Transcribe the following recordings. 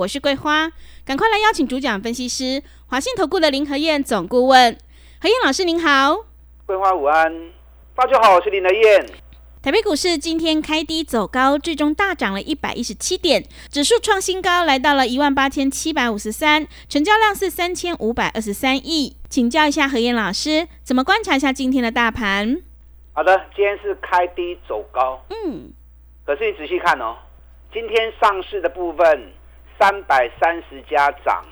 我是桂花，赶快来邀请主讲分析师华信投顾的林和燕总顾问，何燕老师您好，桂花午安，大家好，我是林和燕。台北股市今天开低走高，最终大涨了一百一十七点，指数创新高，来到了一万八千七百五十三，成交量是三千五百二十三亿。请教一下何燕老师，怎么观察一下今天的大盘？好的，今天是开低走高，嗯，可是你仔细看哦，今天上市的部分三百三十家涨，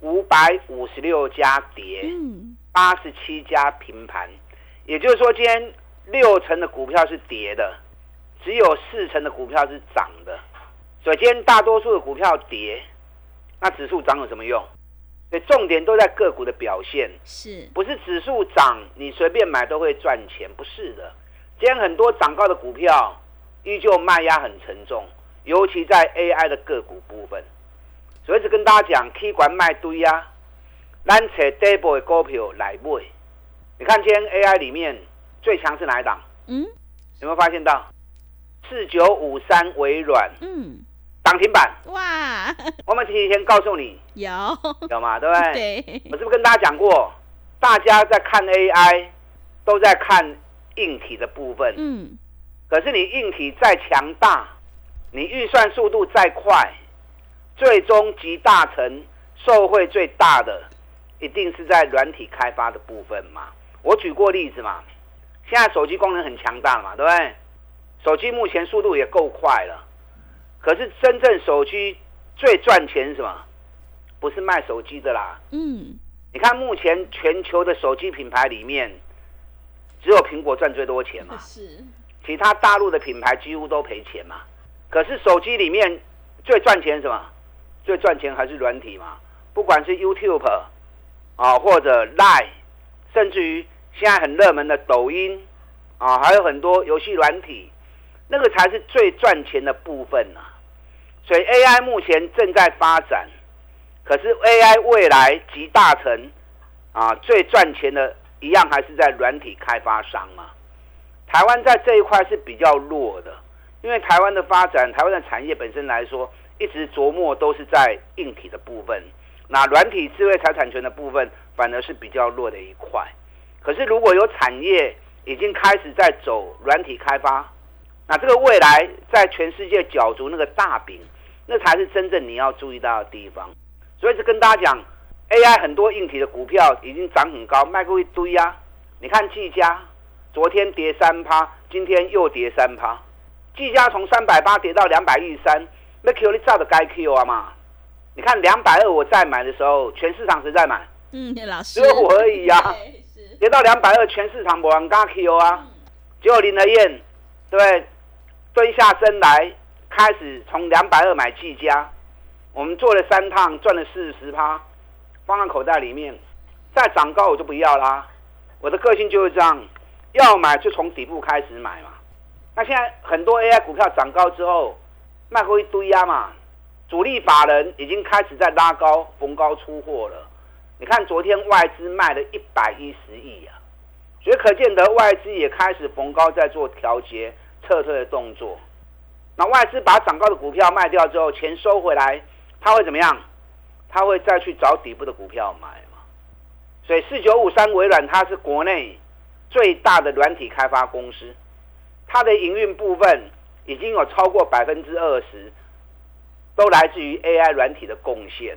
五百五十六家跌，嗯，八十七家平盘，也就是说今天六成的股票是跌的，只有四成的股票是涨的，所以今天大多数的股票跌，那指数涨有什么用？所以重点都在个股的表现。是，不是指数涨，你随便买都会赚钱，不是的。今天很多涨高的股票，依旧卖压很沉重，尤其在 AI 的个股部分。所以一直跟大家讲，K 管卖堆啊，咱找 double 的股票来买。你看今天 AI 里面最强是哪一档？嗯有没有发现到？四九五三微软嗯，涨停板，哇，我们提前告诉你，有，有吗？对不对？对，我是不是跟大家讲过，大家在看 AI，都在看硬体的部分。嗯，可是你硬体再强大，你运算速度再快，最终集大成受惠最大的，一定是在软体开发的部分嘛。我举过例子嘛，现在手机功能很强大嘛，对不对？手机目前速度也够快了，可是真正手机最赚钱什么？不是卖手机的啦，嗯，你看目前全球的手机品牌里面，只有苹果赚最多钱嘛，是，其他大陆的品牌几乎都赔钱嘛。可是手机里面最赚钱什么？最赚钱还是软体嘛，不管是 YouTube 啊，或者 Line，甚至于现在很热门的抖音啊，还有很多游戏软体，那个才是最赚钱的部分呐、所以 AI 目前正在发展，可是 AI 未来集大成啊，最赚钱的一样还是在软体开发商嘛。台湾在这一块是比较弱的，因为台湾的发展，台湾的产业本身来说，一直琢磨都是在硬体的部分，那软体智慧财产权的部分反而是比较弱的一块。可是如果有产业已经开始在走软体开发，那这个未来在全世界角逐那个大饼，那才是真正你要注意到的地方。所以是跟大家讲，AI 很多硬体的股票已经涨很高，卖过一堆啊。你看技嘉，昨天跌三趴，今天又跌三趴。技嘉从三百八跌到两百一十三，那 Q 你照的该 Q 啊嘛？你看两百二我再买的时候，全市场谁在买？嗯，老师只，有我而已啊。对，是，跌到两百二，全市场没人敢 Q 啊。结果林德燕，对？蹲下身来，开始从两百二买技嘉，我们做了三趟，赚了四十趴，放在口袋里面。再涨高我就不要啦。我的个性就是这样，要买就从底部开始买嘛。那现在很多 AI 股票涨高之后，卖过一堆呀嘛，主力法人已经开始在拉高、逢高出货了。你看昨天外资卖了一百一十亿啊，所以可见得外资也开始逢高在做调节、撤退的动作。那外资把涨高的股票卖掉之后，钱收回来，他会怎么样？他会再去找底部的股票买嘛。所以四九五三微软它是国内最大的软体开发公司，它的营运部分已经有超过百分之二十都来自于 AI 软体的贡献。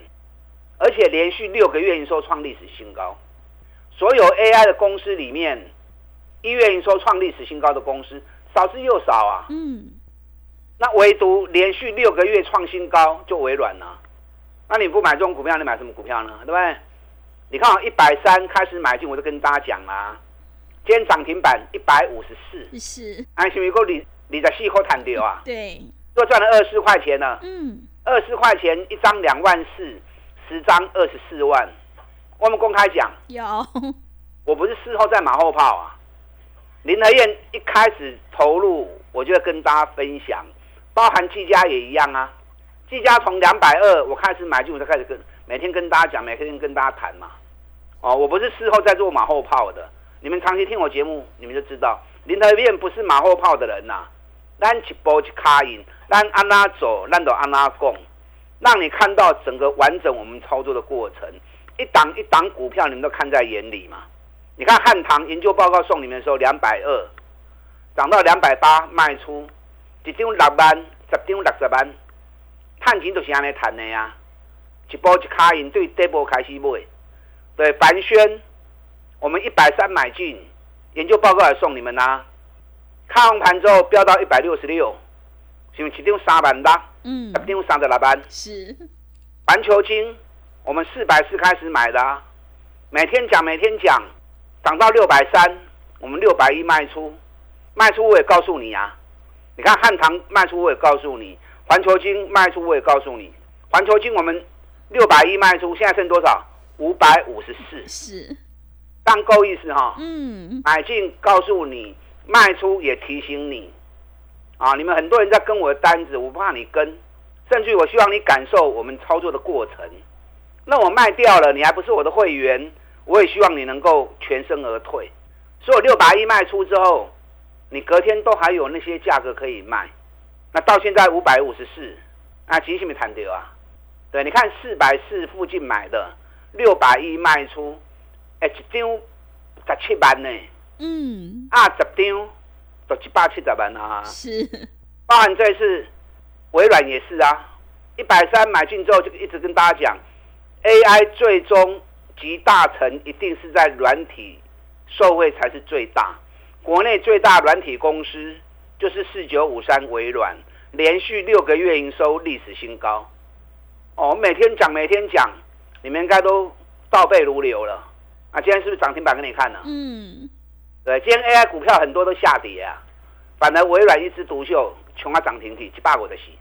而且连续六个月营收创历史新高。所有 AI 的公司里面，一月营收创历史新高的公司少之又少啊。嗯，那唯独连续六个月创新高就微软了。那你不买这种股票，你买什么股票呢？对不对？你看我一百三开始买进，我就跟大家讲啦。今天涨停板一百五十四，是，安是不是够你你在细口弹掉啊？对，又赚了二十四块钱呢。嗯，二十块钱一张两万四，十张二十四万。我们公开讲，有，我不是事后在马后炮啊。林和燕一开始投入，我就会跟大家分享，包含技嘉也一样啊。技嘉从两百二我开始买进，我就开始跟每天跟大家讲，每天跟大家谈嘛。哦，我不是事后在做马后炮的。你们长期听我节目，你们就知道林和燕不是马后炮的人呐。咱一波一卡赢，咱安拉走，咱都安拉供，让你看到整个完整我们操作的过程，一档一档股票你们都看在眼里嘛。你看汉唐研究报告送你们的时候，两百二涨到两百八卖出，一张六万，十张六十万，探钱就是安尼谈的呀。一波一卡赢，对第一波开始买。对凡轩，我们一百三买进，研究报告也送你们啦。开完盘之后飙到一百六十六，是不是一张三万六？嗯，一张三十六万。是，环球金，我们四百四开始买的，啊，每天讲每天讲，涨到六百三，我们六百一卖出，卖出我也告诉你啊。你看汉唐卖出我也告诉你，环球金卖出我也告诉你，环球金我们六百一卖出，现在剩多少？五百五十四。是，当够意思哈。嗯，买进告诉你。卖出也提醒你，啊，你们很多人在跟我的单子，我不怕你跟，甚至我希望你感受我们操作的过程。那我卖掉了，你还不是我的会员，我也希望你能够全身而退。所以我六百亿卖出之后，你隔天都还有那些价格可以卖。那到现在五百五十四，那，其实没谈掉啊。对，你看四百四附近买的，六百亿卖出，哎，一张十七万呢。嗯，二十张都七八七十万啊，是，包含这次微软也是啊，一百三买进之后就一直跟大家讲，AI 最终集大成一定是在软体受惠才是最大，国内最大软体公司就是四九五三微软，连续六个月营收历史新高，哦，每天讲每天讲，你们应该都倒背如流了，啊，今天是不是涨停板给你看呢？嗯。对，今天 AI 股票很多都下跌啊，反而微软一枝独秀，穷啊涨停体，去霸我的息。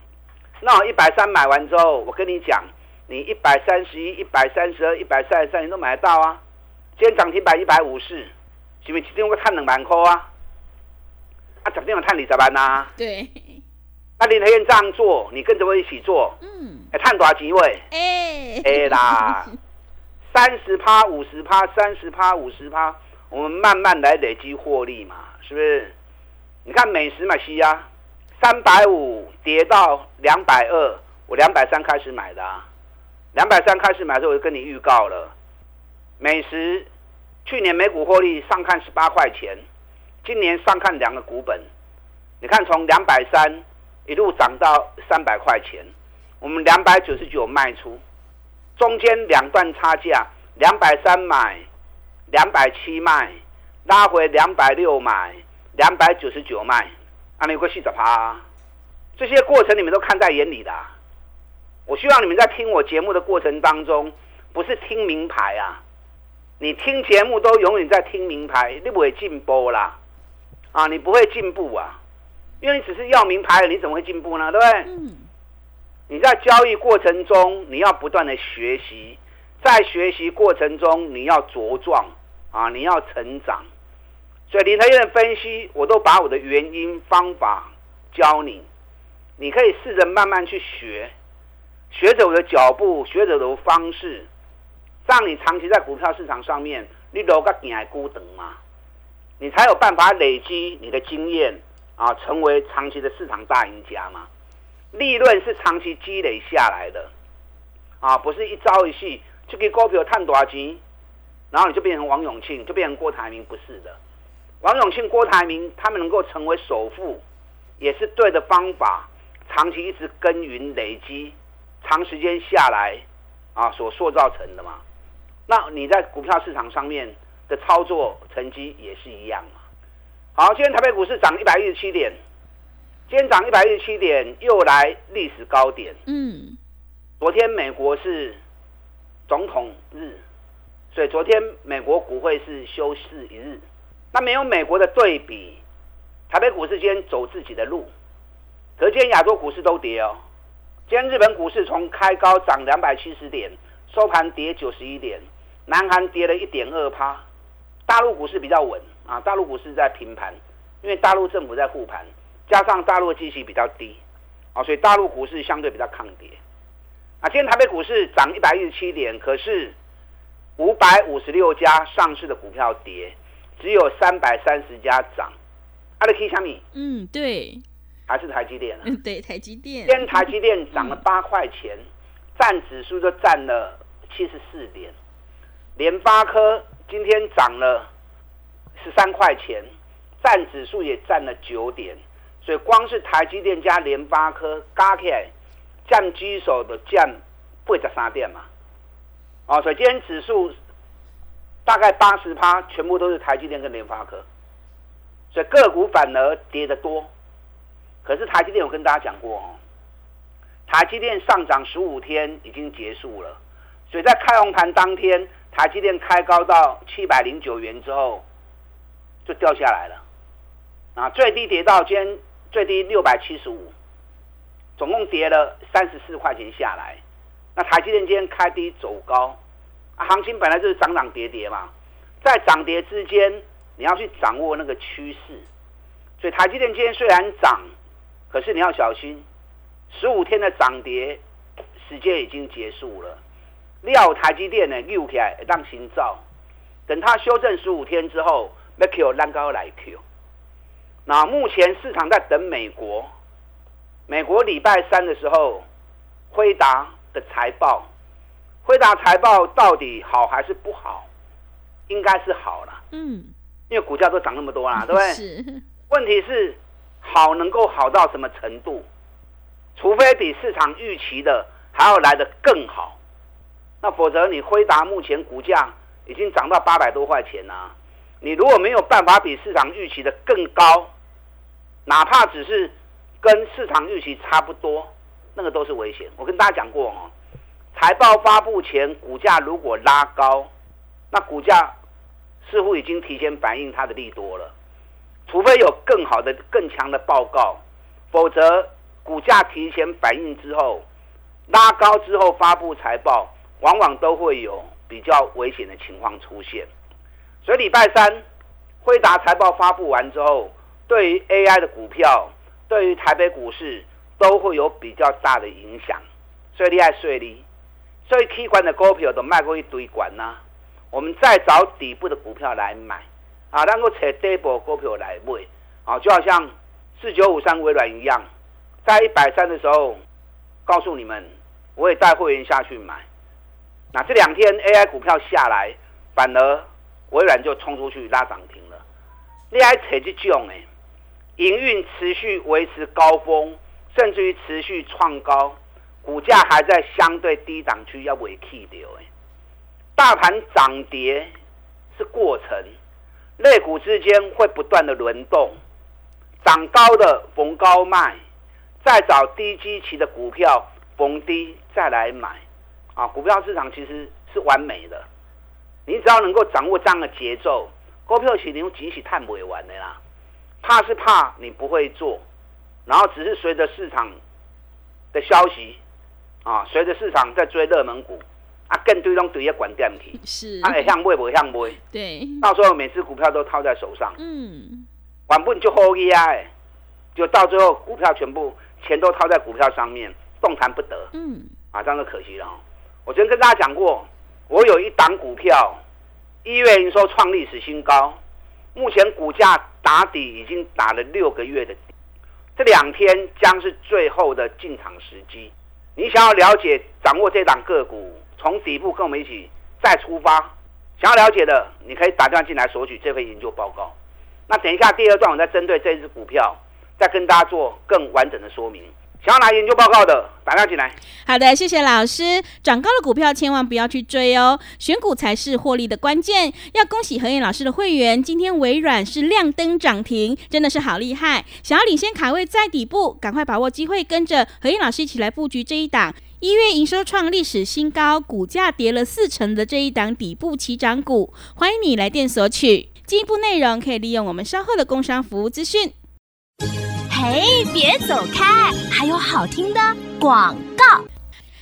那我一百三买完之后，我跟你讲，你一百三十一、一百三十二、一百三十三，你都买得到啊。今天涨停板一百五十，是不是今天我探两万块啊？啊，昨天我探二十万呐。对。那林和燕这样做，你跟着我一起做。嗯。哎，探多少机会？哎。哎啦，三十趴、五十趴、三十趴、五十趴。我们慢慢来累积获利嘛，是不是？你看美食嘛，西啊，三百五跌到两百二，我两百三开始买的，啊，两百三开始买的时候我就跟你预告了，美食去年每股获利上看十八块钱，今年上看两个股本，你看从两百三一路涨到三百块钱，我们两百九十九卖出，中间两段差价，两百三买。两百七卖，拉回两百六买，两百九十九卖，啊，你有个四十趴，这些过程你们都看在眼里的。我希望你们在听我节目的过程当中，不是听名牌啊，你听节目都永远在听名牌，你不会进步啦，啊，你不会进步啊，因为你只是要名牌，你怎么会进步呢？对不对？嗯。你在交易过程中，你要不断的学习，在学习过程中你要茁壮。啊，你要成长，所以林台燕的分析，我都把我的原因方法教你，你可以试着慢慢去学，学着我的脚步，学着我的方式，让你长期在股票市场上面，你留个定还孤等嘛，你才有办法累积你的经验啊，成为长期的市场大赢家嘛。利润是长期积累下来的，啊，不是一朝一夕就给股票赚大钱。然后你就变成王永庆，就变成郭台铭，不是的。王永庆、郭台铭他们能够成为首富，也是对的方法，长期一直耕耘累积，长时间下来啊所塑造成的嘛。那你在股票市场上面的操作成绩也是一样嘛。好，今天台北股市涨一百一十七点，今天涨一百一十七点，又来历史高点。嗯，昨天美国是总统日。对昨天美国股会是休市一日，那没有美国的对比，台北股市今天走自己的路，可见亚洲股市都跌哦。今天日本股市从开高涨两百七十点，收盘跌九十一点，南韩跌了一点二趴，大陆股市比较稳啊，大陆股市在平盘，因为大陆政府在护盘，加上大陆的基期比较低，啊，所以大陆股市相对比较抗跌。啊，今天台北股市涨一百一十七点，可是五百五十六家上市的股票跌，只有三百三十家涨。阿里 K 小米，嗯，对，还是台积电啊？嗯，对，台积电。今天台积电涨了八块钱，占指数就占了七十四点。联发科今天涨了十三块钱，占指数也占了九点。所以光是台积电加联发科加起来。降基手的降八十三点嘛，哦，所以今天指数大概八十趴，全部都是台积电跟联发科，所以个股反而跌得多。可是台积电有跟大家讲过哦，台积电上涨十五天已经结束了，所以在开红盘当天，台积电开高到七百零九元之后就掉下来了，啊，最低跌到今天最低六百七十五。总共跌了三十四块钱下来，那台积电今天开低走高，啊，行情本来就是涨涨跌跌嘛，在涨跌之间你要去掌握那个趋势，所以台积电今天虽然涨，可是你要小心，十五天的涨跌时间已经结束了，料台积电呢溜起来让心照，等它修正十五天之后，那 Q 拉高来 Q，那目前市场在等美国。美国礼拜三的时候，辉达的财报，辉达财报到底好还是不好？应该是好了，嗯，因为股价都涨那么多啦，对不对？是。问题是好能够好到什么程度？除非比市场预期的还要来得更好，那否则你辉达目前股价已经涨到八百多块钱啦。你如果没有办法比市场预期的更高，哪怕只是。跟市场预期差不多，那个都是危险。我跟大家讲过哦，财报发布前股价如果拉高，那股价似乎已经提前反映它的利多了。除非有更好的、更强的报告，否则股价提前反应之后，拉高之后发布财报，往往都会有比较危险的情况出现。所以礼拜三辉达财报发布完之后，对于 AI 的股票。对于台北股市都会有比较大的影响，所以厉害，所以所以 K 管的股票都卖过一堆管呐。我们再找底部的股票来买啊，然后扯底部股票来买啊，就好像四九五三微软一样，在一百三的时候告诉你们，我也带会员下去买。那这两天 AI 股票下来，反而微软就冲出去拉涨停了。你还扯这种诶？营运持续维持高峰，甚至于持续创高，股价还在相对低档区要尾气掉哎。大盘涨跌是过程，类股之间会不断的轮动，涨高的逢高卖，再找低基期的股票逢低再来买，啊，股票市场其实是完美的，你只要能够掌握这样的节奏，股票市场即使探不完的啦。怕是怕你不会做，然后只是随着市场的消息啊，随着市场在追热门股啊，更多种对业管电题是。啊，向买不向买，对，到时候每只股票都套在手上，嗯，完不就好呀，哎，就到最后股票全部钱都套在股票上面，动弹不得，嗯，啊，这样就可惜了。我昨天跟大家讲过，我有一档股票一月营收创历史新高。目前股价打底已经打了六个月的底，这两天将是最后的进场时机。你想要了解、掌握这档个股，从底部跟我们一起再出发。想要了解的，你可以打电话进来索取这份研究报告。那等一下第二段，我再针对这只股票，再跟大家做更完整的说明。想要拿研究报告的，打电话进来。好的，谢谢老师。涨高的股票千万不要去追哦，选股才是获利的关键。要恭喜何燕老师的会员，今天微软是亮灯涨停，真的是好厉害。想要领先卡位在底部，赶快把握机会，跟着何燕老师一起来布局这一档一月营收创历史新高，股价跌了四成的这一档底部起涨股。欢迎你来电索取进一步内容，可以利用我们稍后的工商服务资讯。嘿，别走开！还有好听的广告。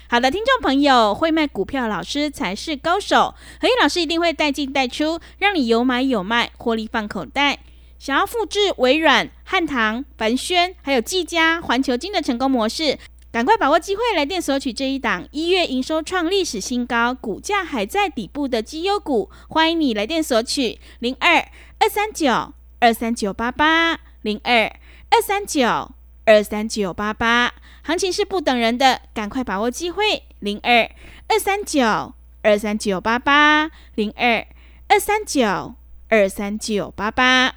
好的，听众朋友，会卖股票老师才是高手。何燕老师一定会带进带出，让你有买有卖，获利放口袋。想要复制微软、汉唐、凡轩还有技嘉、环球金的成功模式，赶快把握机会，来电索取这一档一月营收创历史新高、股价还在底部的绩优股。欢迎你来电索取零二二三九二三九八八零二二三九二三九八八。行情是不等人的，赶快把握机会零二二三九二三九八八零二二三九二三九八八。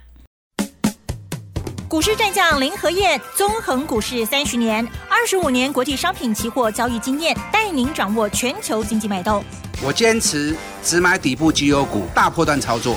股市战将林和燕，纵横股市三十年，二十五年国际商品期货交易经验，带您掌握全球经济脉动。我坚持只买底部绩优股，大波段操作。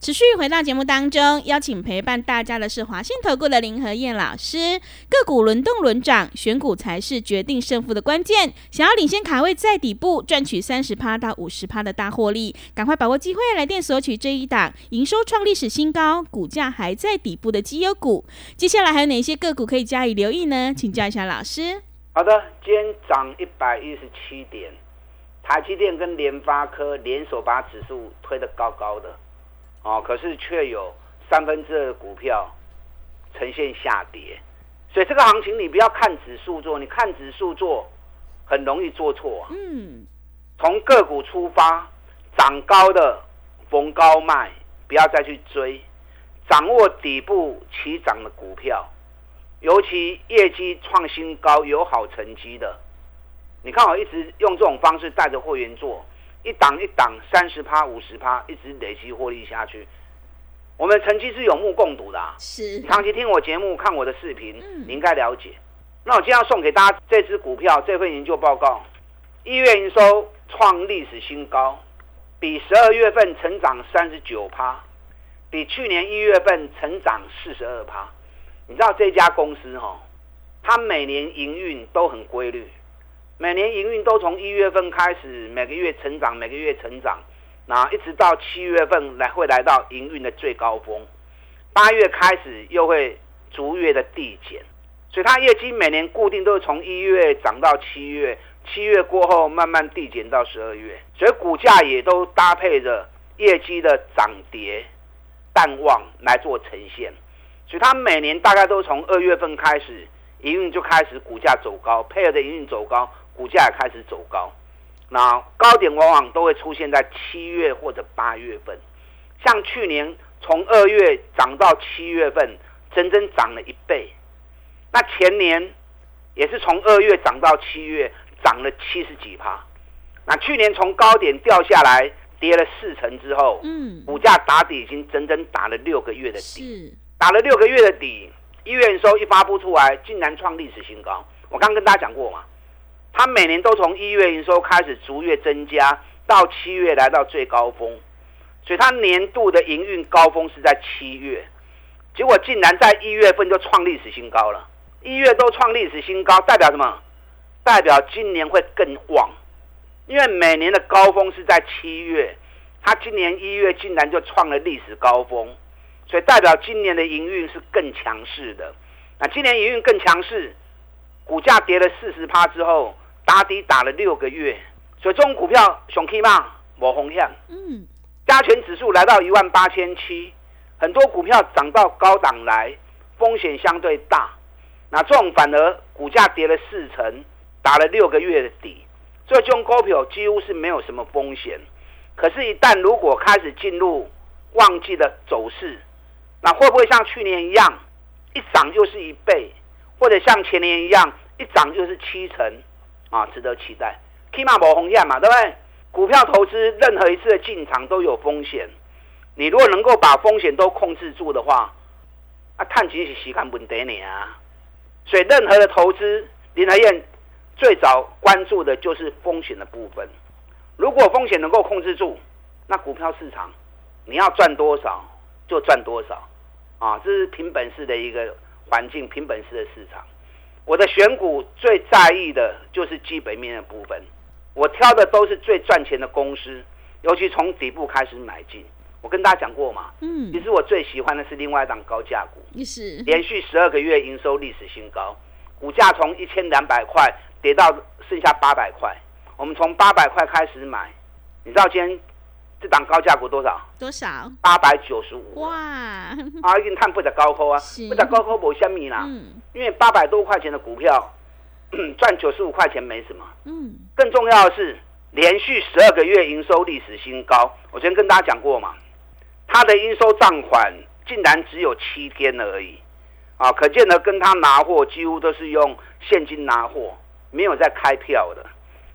持续回到节目当中，邀请陪伴大家的是华信投顾的林和燕老师。个股轮动轮涨，选股才是决定胜负的关键。想要领先卡位在底部，赚取三十趴到五十趴的大获利，赶快把握机会，来电索取这一档营收创历史新高、股价还在底部的绩优股。接下来还有哪些个股可以加以留意呢？请教一下老师。好的，今天涨一百一十七点，台积电跟联发科联手把指数推得高高的。哦，可是却有三分之二的股票呈现下跌，所以这个行情你不要看指数做，你看指数做很容易做错。嗯，从个股出发，涨高的逢高卖，不要再去追，掌握底部起涨的股票，尤其业绩创新高、有好成绩的，你看我一直用这种方式带着会员做。一档一档，三十趴、五十趴，一直累积获利下去。我们成绩是有目共睹的。是，长期听我节目、看我的视频，你应该了解。那我今天要送给大家这支股票，这份研究报告，一月营收创历史新高，比十二月份成长三十九趴，比去年一月份成长四十二趴。你知道这家公司哈，它每年营运都很规律。每年营运都从一月份开始，每个月成长，每个月成长，那一直到七月份来会来到营运的最高峰，八月开始又会逐月的递减，所以它业绩每年固定都是从一月涨到七月，七月过后慢慢递减到十二月，所以股价也都搭配着业绩的涨跌淡旺来做呈现，所以它每年大概都从二月份开始营运就开始股价走高，配合的营运走高。股价也开始走高，那高点往往都会出现在七月或者八月份。像去年从二月涨到七月份，整整涨了一倍。那前年也是从二月涨到七月，涨了七十几趴。那去年从高点掉下来，跌了四成之后，嗯，股价打底已经整整打了六个月的底，打了六个月的底，一月收一发布出来，竟然创历史新高。我刚跟大家讲过嘛。它每年都从一月营收开始逐月增加，到七月来到最高峰，所以它年度的营运高峰是在七月，结果竟然在一月份就创历史新高了。一月都创历史新高，代表什么？代表今年会更旺，因为每年的高峰是在七月，它今年一月竟然就创了历史高峰，所以代表今年的营运是更强势的。那今年营运更强势。股价跌了四十趴之后，打底打了六个月，所以这种股票熊 K 嘛，我红向。嗯，加权指数来到一万八千七，很多股票涨到高档来，风险相对大。那这种反而股价跌了四成，打了六个月的底，所以这种股票几乎是没有什么风险。可是，一旦如果开始进入旺季的走势，那会不会像去年一样，一涨就是一倍？或者像前年一样，一涨就是七成，啊，值得期待。起码冇红线嘛，对不对？股票投资任何一次的进场都有风险，你如果能够把风险都控制住的话，啊，探底是时间问题你啊。所以任何的投资，林和燕最早关注的就是风险的部分。如果风险能够控制住，那股票市场你要赚多少就赚多少，啊，这是凭本事的一个。环境凭本事的市场，我的选股最在意的就是基本面的部分，我挑的都是最赚钱的公司，尤其从底部开始买进。我跟大家讲过嘛，嗯，其实我最喜欢的是另外一档高价股，也是连续十二个月营收历史新高，股价从一千两百块跌到剩下八百块。我们从八百块开始买，你知道今天这档高价股多少？多少？八百九十五。哇！啊，已经看不得高科啊，不得高科没虾米啦。嗯。因为八百多块钱的股票 赚九十五块钱没什么。嗯。更重要的是，连续十二个月营收历史新高。我昨天跟大家讲过嘛，它的应收账款竟然只有七天而已，啊，可见呢，跟他拿货几乎都是用现金拿货，没有在开票的。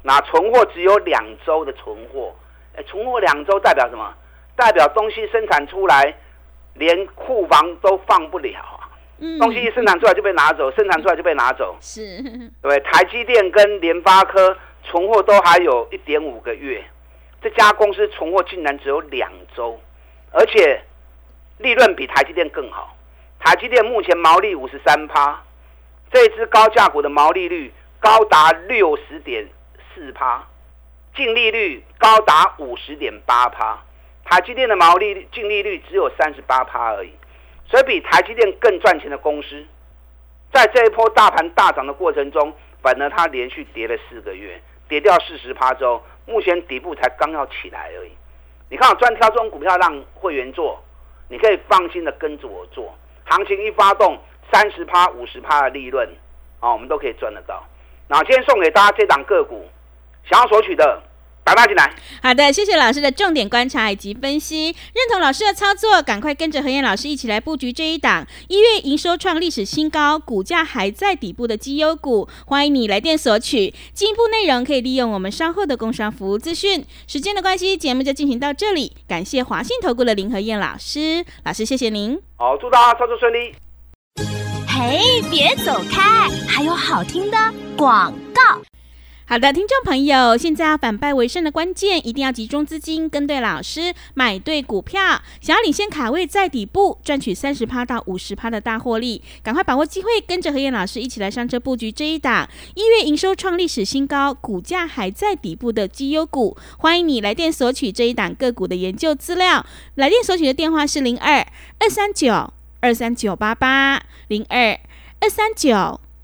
那存货只有两周的存货，哎，存货两周代表什么？代表东西生产出来，连库房都放不了啊！东西一生产出来就被拿走，生产出来就被拿走。是，对，台积电跟联发科存货都还有一点五个月，这家公司存货竟然只有两周，而且利润比台积电更好。台积电目前毛利五十三趴，这支高价股的毛利率高达六十点。四趴，净利率高达五十点八趴，台积电的毛利率净利率只有三十八趴而已，所以比台积电更赚钱的公司，在这一波大盘大涨的过程中，反而它连续跌了四个月，跌掉四十趴之后，目前底部才刚要起来而已。你看我专挑这种股票让会员做，你可以放心的跟着我做，行情一发动，三十趴、五十趴的利润，啊，我们都可以赚得到。那今天送给大家这档个股。想要索取的，打大进来。好的，谢谢老师的重点观察以及分析，认同老师的操作，赶快跟着何燕老师一起来布局这一档一月营收创历史新高，股价还在底部的绩优股。欢迎你来电索取，进一步内容可以利用我们稍后的工商服务资讯。时间的关系，节目就进行到这里，感谢华信投顾的林何燕老师，老师谢谢您。好，祝大家操作顺利。嘿，别走开，还有好听的广告。好的，听众朋友，现在要反败为胜的关键，一定要集中资金，跟对老师，买对股票。想要领先卡位在底部，赚取三十趴到五十趴的大获利，赶快把握机会，跟着何燕老师一起来上车布局这一档一月营收创历史新高，股价还在底部的绩优股。欢迎你来电索取这一档个股的研究资料，来电索取的电话是零二二三九二三九八八零二二三九。